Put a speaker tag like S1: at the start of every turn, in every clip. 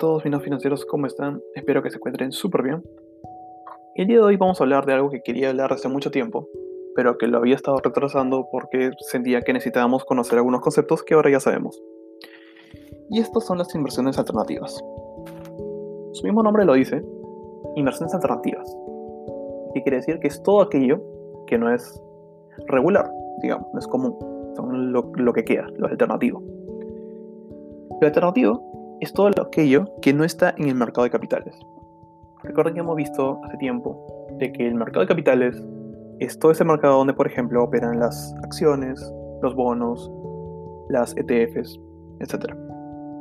S1: todos no financieros, ¿cómo están? Espero que se encuentren súper bien. El día de hoy vamos a hablar de algo que quería hablar hace mucho tiempo, pero que lo había estado retrasando porque sentía que necesitábamos conocer algunos conceptos que ahora ya sabemos. Y estos son las inversiones alternativas. Su mismo nombre lo dice, inversiones alternativas. Que quiere decir que es todo aquello que no es regular, digamos, no es común, son lo, lo que queda, lo alternativo. Lo alternativo es todo aquello que no está en el mercado de capitales. Recuerden que hemos visto hace tiempo de que el mercado de capitales es todo ese mercado donde, por ejemplo, operan las acciones, los bonos, las ETFs, etc.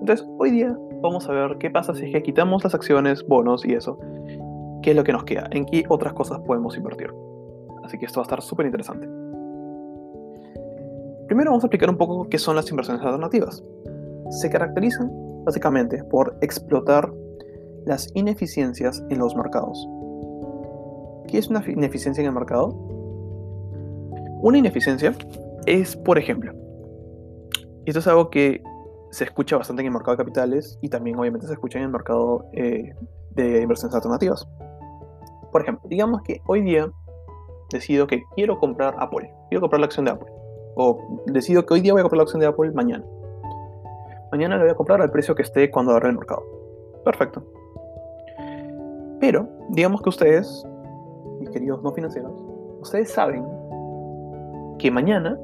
S1: Entonces, hoy día vamos a ver qué pasa si es que quitamos las acciones, bonos y eso. ¿Qué es lo que nos queda? ¿En qué otras cosas podemos invertir? Así que esto va a estar súper interesante. Primero vamos a explicar un poco qué son las inversiones alternativas. Se caracterizan básicamente por explotar las ineficiencias en los mercados. ¿Qué es una ineficiencia en el mercado? Una ineficiencia es, por ejemplo, esto es algo que se escucha bastante en el mercado de capitales y también obviamente se escucha en el mercado eh, de inversiones alternativas. Por ejemplo, digamos que hoy día decido que quiero comprar Apple, quiero comprar la acción de Apple, o decido que hoy día voy a comprar la acción de Apple mañana mañana lo voy a comprar al precio que esté cuando abra el mercado. Perfecto. Pero, digamos que ustedes, mis queridos no financieros, ustedes saben que mañana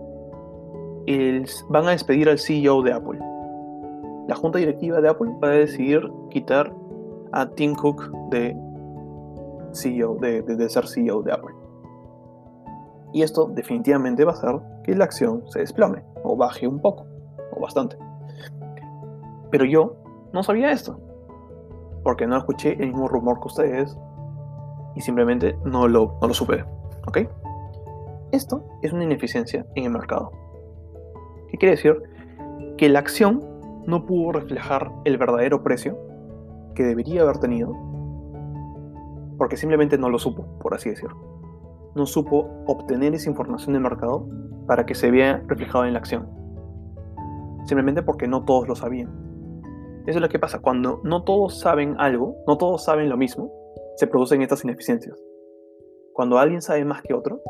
S1: van a despedir al CEO de Apple. La junta directiva de Apple va a decidir quitar a Tim Cook de, CEO, de, de ser CEO de Apple. Y esto definitivamente va a hacer que la acción se desplome o baje un poco o bastante. Pero yo no sabía esto. Porque no escuché el mismo rumor que ustedes. Y simplemente no lo, no lo supe. ¿Ok? Esto es una ineficiencia en el mercado. ¿Qué quiere decir? Que la acción no pudo reflejar el verdadero precio que debería haber tenido. Porque simplemente no lo supo, por así decirlo. No supo obtener esa información del mercado para que se vea reflejado en la acción. Simplemente porque no todos lo sabían. Eso es lo que pasa. Cuando no todos saben algo, no todos saben lo mismo, se producen estas ineficiencias. Cuando alguien sabe más que otro,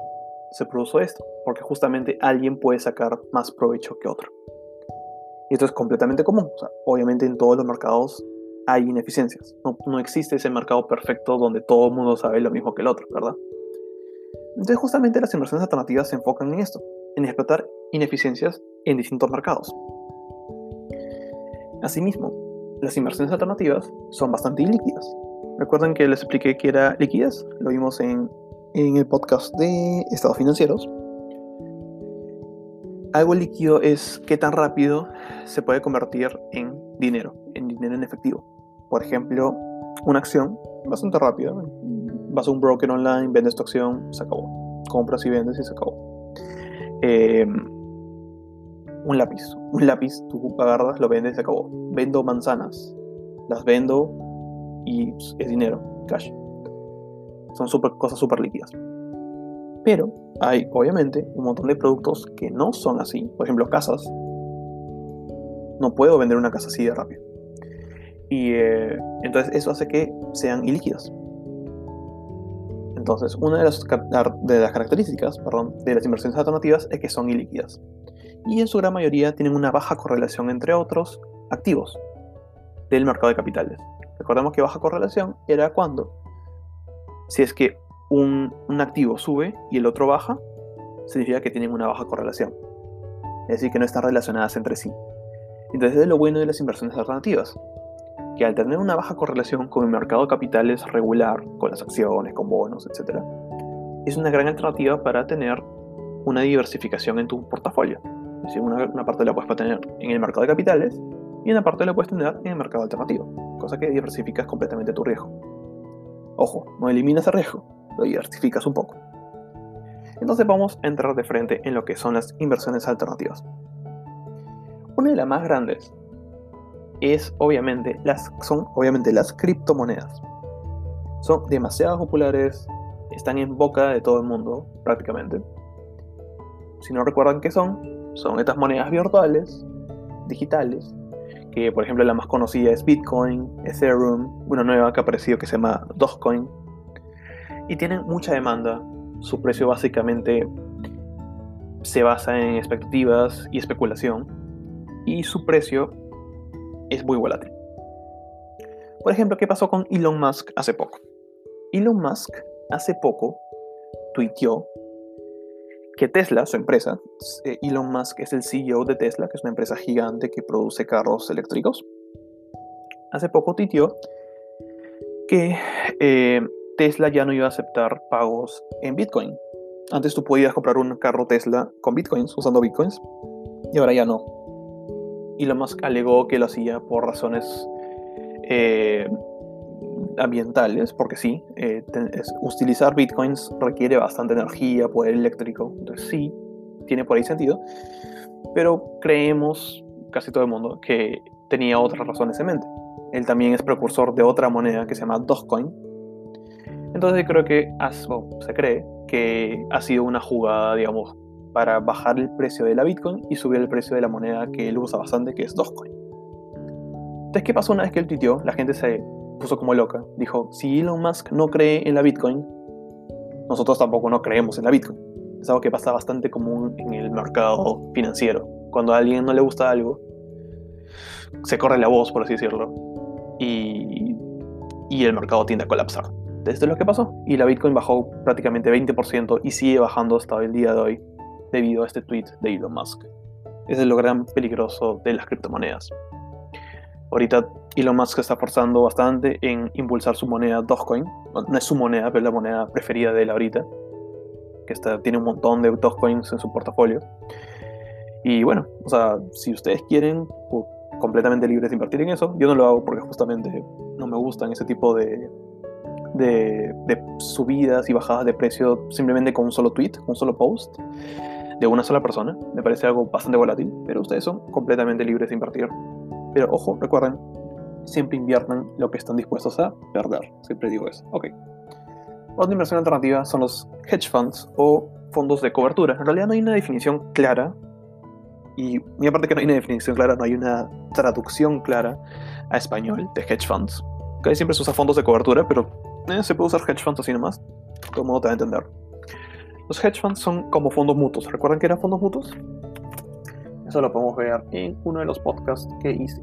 S1: se produce esto, porque justamente alguien puede sacar más provecho que otro. Y esto es completamente común. obviamente en todos los mercados hay ineficiencias. No, no existe ese mercado perfecto donde todo el mundo sabe lo mismo que el otro, ¿verdad? Entonces justamente las inversiones alternativas se enfocan en esto, en explotar ineficiencias en distintos mercados. Asimismo, las inversiones alternativas son bastante ilíquidas. Recuerden que les expliqué que era liquidez, lo vimos en, el podcast de estados financieros. Algo líquido es qué tan rápido se puede convertir en dinero, en dinero en efectivo. Por ejemplo, una acción bastante rápida. Vas a un broker online, vendes tu acción, se acabó. Compras y vendes y se acabó. Eh, un lápiz. Un lápiz, tú agarras, lo vendes se acabó. Vendo manzanas. Las vendo y es dinero, cash. Son cosas súper líquidas. Pero hay, obviamente, un montón de productos que no son así. Por ejemplo, casas. No puedo vender una casa así de rápido. Y eh, entonces eso hace que sean ilíquidas. Entonces, una de las, características de las inversiones alternativas es que son ilíquidas y en su gran mayoría tienen una baja correlación entre otros activos del mercado de capitales. Recordemos que baja correlación era cuando, si es que un, activo sube y el otro baja, significa que tienen una baja correlación. Es decir, que no están relacionadas entre sí. Entonces es lo bueno de las inversiones alternativas, que al tener una baja correlación con el mercado de capitales regular, con las acciones, con bonos, etc., es una gran alternativa para tener una diversificación en tu portafolio una, parte la puedes tener en el mercado de capitales y una parte la puedes tener en el mercado alternativo, cosa que diversificas completamente tu riesgo. Ojo, no eliminas el riesgo, lo diversificas un poco. Entonces vamos a entrar de frente en lo que son las inversiones alternativas. Una de las más grandes es obviamente las, son obviamente las criptomonedas. Son demasiado populares, están en boca de todo el mundo prácticamente. Si no recuerdan qué son, son estas monedas virtuales, digitales, que por ejemplo la más conocida es Bitcoin, Ethereum, una nueva que ha aparecido que se llama Dogecoin, y tienen mucha demanda. Su precio básicamente se basa en expectativas y especulación, y su precio es muy volátil. Por ejemplo, ¿qué pasó con Elon Musk hace poco? Elon Musk hace poco tuiteó que Tesla, su empresa, eh, Elon Musk es el CEO de Tesla, que es una empresa gigante que produce carros eléctricos, hace poco tuiteó que eh, Tesla ya no iba a aceptar pagos en Bitcoin. Antes tú podías comprar un carro Tesla con Bitcoins, usando Bitcoins, y ahora ya no. Elon Musk alegó que lo hacía por razones eh, ambientales, porque sí, eh, utilizar bitcoins requiere bastante energía, poder eléctrico, entonces sí, tiene por ahí sentido, pero creemos, casi todo el mundo, que tenía otras razones en mente. Él también es precursor de otra moneda que se llama Dogecoin. Entonces creo que, se cree que ha sido una jugada, digamos, para bajar el precio de la Bitcoin y subir el precio de la moneda que él usa bastante, que es Dogecoin. Entonces, ¿qué pasó una vez que él tuiteó? La gente se puso como loca. Dijo, si Elon Musk no cree en la Bitcoin, nosotros tampoco no creemos en la Bitcoin. Es algo que pasa bastante común en el mercado financiero. Cuando a alguien no le gusta algo, se corre la voz, por así decirlo, y, y el mercado tiende a colapsar. Esto es lo que pasó. Y la Bitcoin bajó prácticamente 20% y sigue bajando hasta el día de hoy debido a este tweet de Elon Musk. Ese es lo gran peligroso de las criptomonedas. Ahorita Elon Musk está forzando bastante en impulsar su moneda Dogecoin. No, es su moneda, pero es la moneda preferida de él ahorita. Que está, tiene un montón de Dogecoins en su portafolio. Y bueno, o sea, si ustedes quieren, pues, completamente libres de invertir en eso. Yo no lo hago porque justamente no me gustan ese tipo de, de, subidas y bajadas de precio simplemente con un solo tweet, un solo post de una sola persona. Me parece algo bastante volátil, pero ustedes son completamente libres de invertir pero ojo, recuerden, siempre inviertan lo que están dispuestos a perder. Siempre digo eso. Ok. Otra inversión alternativa son los hedge funds o fondos de cobertura. En realidad no hay una definición clara. Y mi aparte que no hay una definición clara, no hay una traducción clara a español de hedge funds. Que siempre se usa fondos de cobertura, pero eh, se puede usar hedge funds así nomás. Todo modo te va a entender. Los hedge funds son como fondos mutuos. ¿Recuerdan que eran fondos mutuos? Eso lo podemos ver en uno de los podcasts que hice.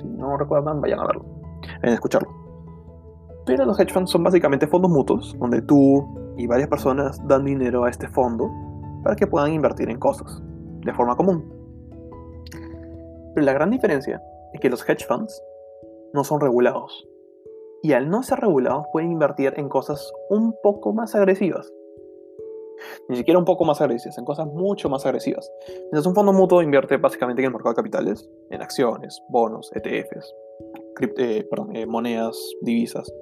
S1: Si no recuerdan, vayan a verlo, vayan a escucharlo. Pero los hedge funds son básicamente fondos mutuos, donde tú y varias personas dan dinero a este fondo para que puedan invertir en cosas de forma común. Pero la gran diferencia es que los hedge funds no son regulados. Y al no ser regulados pueden invertir en cosas un poco más agresivas ni siquiera un poco más agresivas, en cosas mucho más agresivas. Mientras un fondo mutuo invierte básicamente en el mercado de capitales, en acciones, bonos, ETFs, eh, eh, monedas, divisas,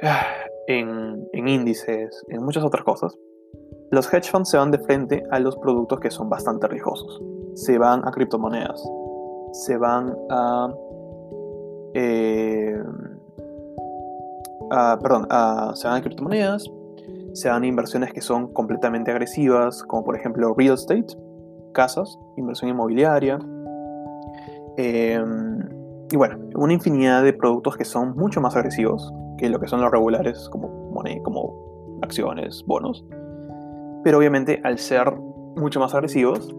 S1: en, índices, en muchas otras cosas. Los hedge funds se van de frente a los productos que son bastante riesgosos. Se van a criptomonedas, se van a eh, perdón, se van a criptomonedas, se dan inversiones que son completamente agresivas, como por ejemplo real estate, casas, inversión inmobiliaria, em, y bueno, una infinidad de productos que son mucho más agresivos que lo que son los regulares, como, moneda, como acciones, bonos. Pero obviamente al ser mucho más agresivos,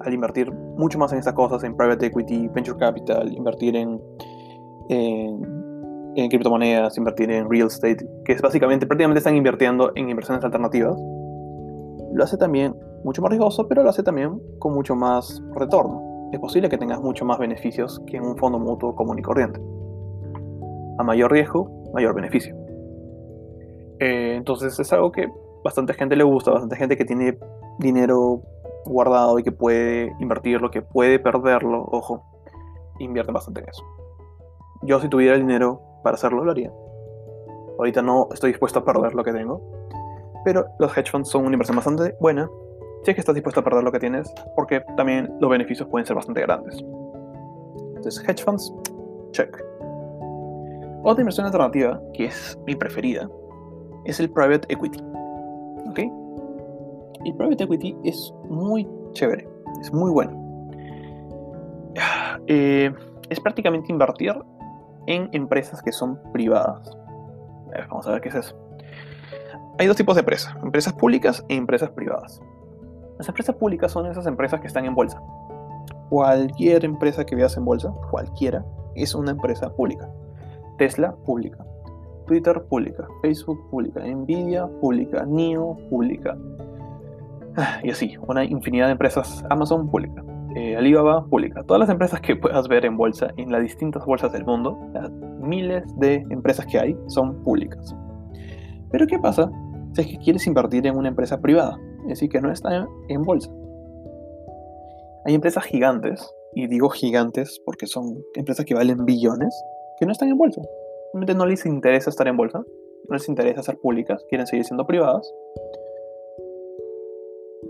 S1: al invertir mucho más en estas cosas, en private equity, venture capital, invertir en en criptomonedas, invertir en real estate, que es básicamente, prácticamente están invirtiendo en inversiones alternativas, lo hace también mucho más riesgoso, pero lo hace también con mucho más retorno. Es posible que tengas mucho más beneficios que en un fondo mutuo común y corriente. A mayor riesgo, mayor beneficio. Eh, entonces es algo que bastante gente le gusta, bastante gente que tiene dinero guardado y que puede invertirlo, que puede perderlo, ojo, invierte bastante en eso. Yo si tuviera el dinero para hacerlo lo haría. Ahorita no estoy dispuesto a perder lo que tengo, pero los hedge funds son una inversión bastante buena si es que estás dispuesto a perder lo que tienes, porque también los beneficios pueden ser bastante grandes. Entonces, hedge funds, check. Otra inversión alternativa, que es mi preferida, es el private equity. ¿Ok? El private equity es muy chévere, es muy bueno. eh, es prácticamente invertir en empresas que son privadas. vamos a ver qué es eso. Hay dos tipos de empresas, empresas públicas e empresas privadas. Las empresas públicas son esas empresas que están en bolsa. Cualquier empresa que veas en bolsa, cualquiera, es una empresa pública. Tesla, pública. Twitter, pública. Facebook, pública. Nvidia, pública. NIO, pública. Ah, y así, una infinidad de empresas. Amazon, pública. Eh, Alibaba, pública. Todas las empresas que puedas ver en bolsa, en las distintas bolsas del mundo, las miles de empresas que hay, son públicas. Pero ¿qué pasa si es que quieres invertir en una empresa privada? Es decir, que no está en bolsa. Hay empresas gigantes, y digo gigantes porque son empresas que valen billones, que no están en bolsa. Realmente no les interesa estar en bolsa, no les interesa ser públicas, quieren seguir siendo privadas.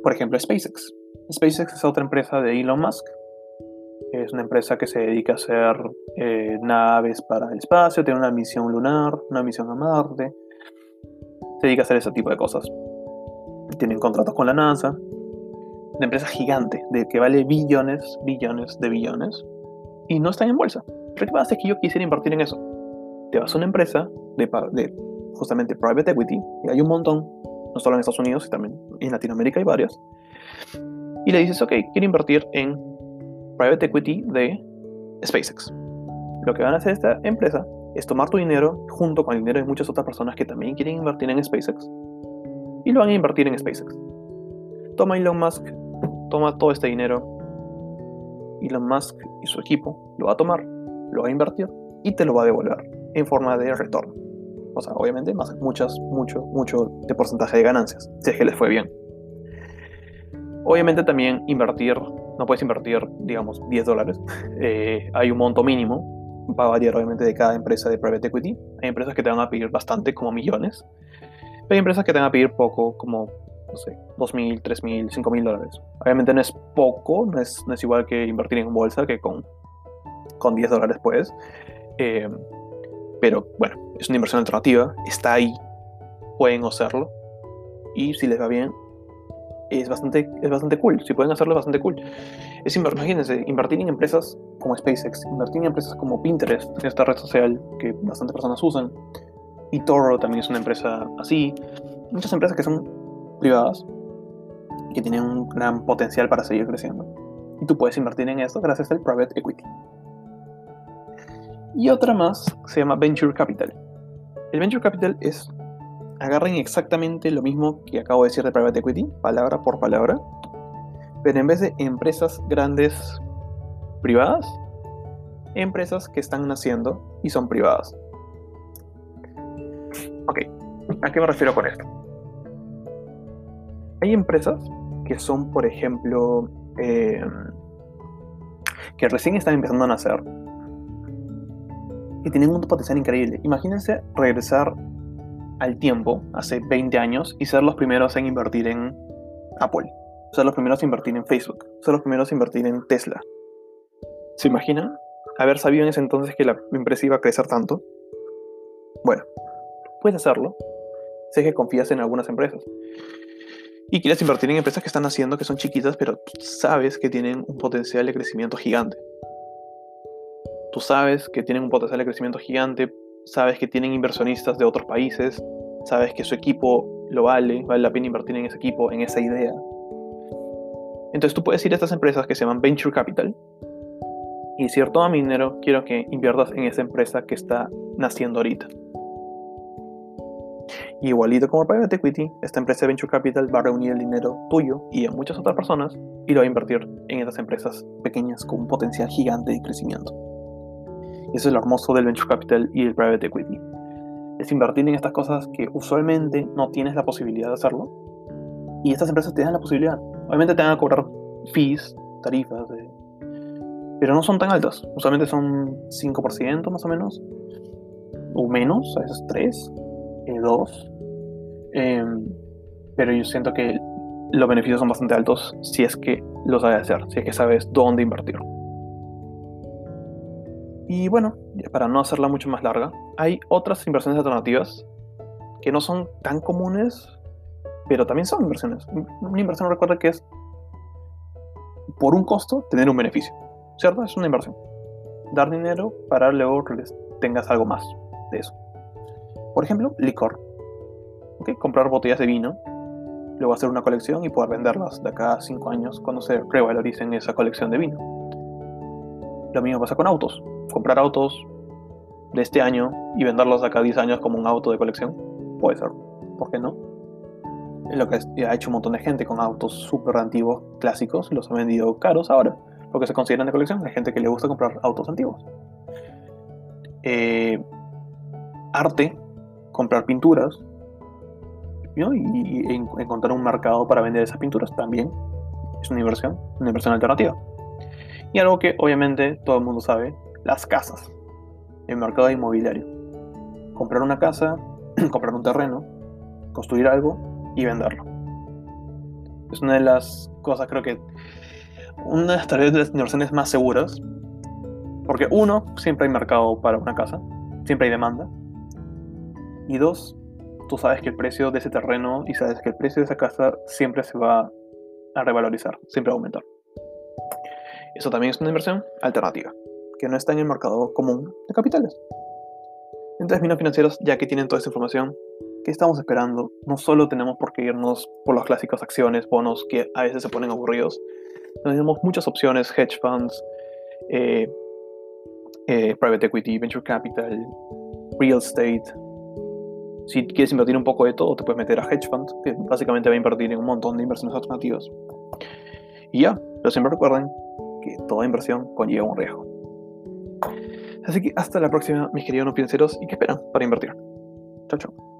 S1: Por ejemplo, SpaceX. SpaceX es otra empresa de Elon Musk. Es una empresa que se dedica a hacer eh, naves para el espacio, tiene una misión lunar, una misión a Marte. Se dedica a hacer ese tipo de cosas. Tienen contratos con la NASA, una empresa gigante, de que vale billones, billones de billones, y no están en bolsa. Pero ¿qué pasa es que yo quisiera invertir en eso? Te vas a una empresa de, de justamente private equity, y hay un montón, no solo en Estados Unidos, sino también en Latinoamérica hay varias, y le dices, ok, quiero invertir en private equity de SpaceX. Lo que van a hacer esta empresa es tomar tu dinero junto con el dinero de muchas otras personas que también quieren invertir en SpaceX y lo van a invertir en SpaceX. Toma Elon Musk toma todo este dinero, Elon Musk y su equipo lo va a tomar, lo va a invertir y te lo va a devolver en forma de retorno. O sea, obviamente más muchas, mucho, mucho de porcentaje de ganancias, si es que les fue bien. Obviamente también invertir, no puedes invertir, digamos, 10 dólares. Eh, hay un monto mínimo, va a variar obviamente de cada empresa de private equity. Hay empresas que te van a pedir bastante, como millones. Hay empresas que te van a pedir poco, como no sé, 2.000, 3.000, 5.000 dólares. Obviamente no es poco, no es, no es igual que invertir en bolsa, que con, con 10 dólares puedes. Eh, pero bueno, es una inversión alternativa, está ahí, pueden hacerlo. Y si les va bien, es bastante, es bastante cool. Si pueden hacerlo, es bastante cool. Es imagínense, invertir en empresas como SpaceX, invertir en empresas como Pinterest, esta red social que bastantes personas usan. Y Toro también es una empresa así. Muchas empresas que son privadas que tienen un gran potencial para seguir creciendo. Y tú puedes invertir en esto gracias al private equity. Y otra más se llama venture capital. El venture capital es agarren exactamente lo mismo que acabo de decir de private equity, palabra por palabra, pero en vez de empresas grandes privadas, empresas que están naciendo y son privadas. Ok, ¿a qué me refiero con esto? Hay empresas que son, por ejemplo, eh, que recién están empezando a nacer, y tienen un potencial increíble. Imagínense regresar al tiempo, hace 20 años, y ser los primeros en invertir en Apple, ser los primeros en invertir en Facebook, ser los primeros en invertir en Tesla. ¿Se imaginan haber sabido en ese entonces que la empresa iba a crecer tanto? Bueno, puedes hacerlo sé que confías en algunas empresas y quieres invertir en empresas que están haciendo, que son chiquitas, pero sabes que tienen un potencial de crecimiento gigante. Tú sabes que tienen un potencial de crecimiento gigante, sabes que tienen inversionistas de otros países, sabes que su equipo lo vale, vale la pena invertir en ese equipo, en esa idea. Entonces tú puedes ir a estas empresas que se llaman Venture Capital y decir, toma mi dinero, quiero que inviertas en esa empresa que está naciendo ahorita igualito como Private Equity, esta empresa de Venture Capital va a reunir el dinero tuyo y de muchas otras personas y lo va a invertir en estas empresas pequeñas con un potencial gigante de crecimiento. Eso es lo hermoso del Venture Capital y el Private Equity. Es invertir en estas cosas que usualmente no tienes la posibilidad de hacerlo. Y estas empresas te dan la posibilidad. Obviamente te van a cobrar fees, tarifas, pero no son tan altas. Usualmente son 5% más o menos. O menos, a veces 3, 2. Em, pero yo siento que los beneficios son bastante altos si es que lo sabes hacer, si es que sabes dónde invertir. Y bueno, para no hacerla mucho más larga, hay otras inversiones alternativas que no son tan comunes, pero también son inversiones. Una inversión recuerda que es por un costo tener un beneficio. ¿cierto? Es una inversión. Dar dinero para luego que tengas algo más de eso. Por ejemplo, licor. Comprar botellas de vino, luego hacer una colección y poder venderlas de acá a 5 años cuando se revaloricen esa colección de vino. Lo mismo pasa con autos. Comprar autos de este año y venderlos de acá a 10 años como un auto de colección. Puede ser. ¿Por qué no? Es lo que ha hecho un montón de gente con autos súper antiguos, clásicos, los ha vendido caros ahora, porque se consideran de colección. Hay gente que le gusta comprar autos antiguos. Eh, arte, comprar pinturas, y, encontrar un mercado para vender esas pinturas también es una inversión, una inversión alternativa. Y algo que obviamente todo el mundo sabe, las casas, el mercado inmobiliario. Comprar una casa, comprar un terreno, construir algo y venderlo. Es una de las cosas, creo que, una de las inversiones más seguras. Porque uno, siempre hay mercado para una casa, siempre hay demanda. Y dos, tú sabes que el precio de ese terreno y sabes que el precio de esa casa siempre se va a revalorizar, siempre va a aumentar. Eso también es una inversión alternativa, que no está en el mercado común de capitales. Entonces, minos financieros, ya que tienen toda esta información, ¿qué estamos esperando? No solo tenemos por qué irnos por las clásicas acciones, bonos que a veces se ponen aburridos. Tenemos muchas opciones, hedge funds, eh, eh, private equity, venture capital, real estate, si quieres invertir un poco de todo, te puedes meter a hedge fund, que básicamente va a invertir en un montón de inversiones alternativas. Y ya, pero siempre recuerden que toda inversión conlleva un riesgo. Así que hasta la próxima, mis queridos no financieros, y que esperan para invertir. Chao, chao.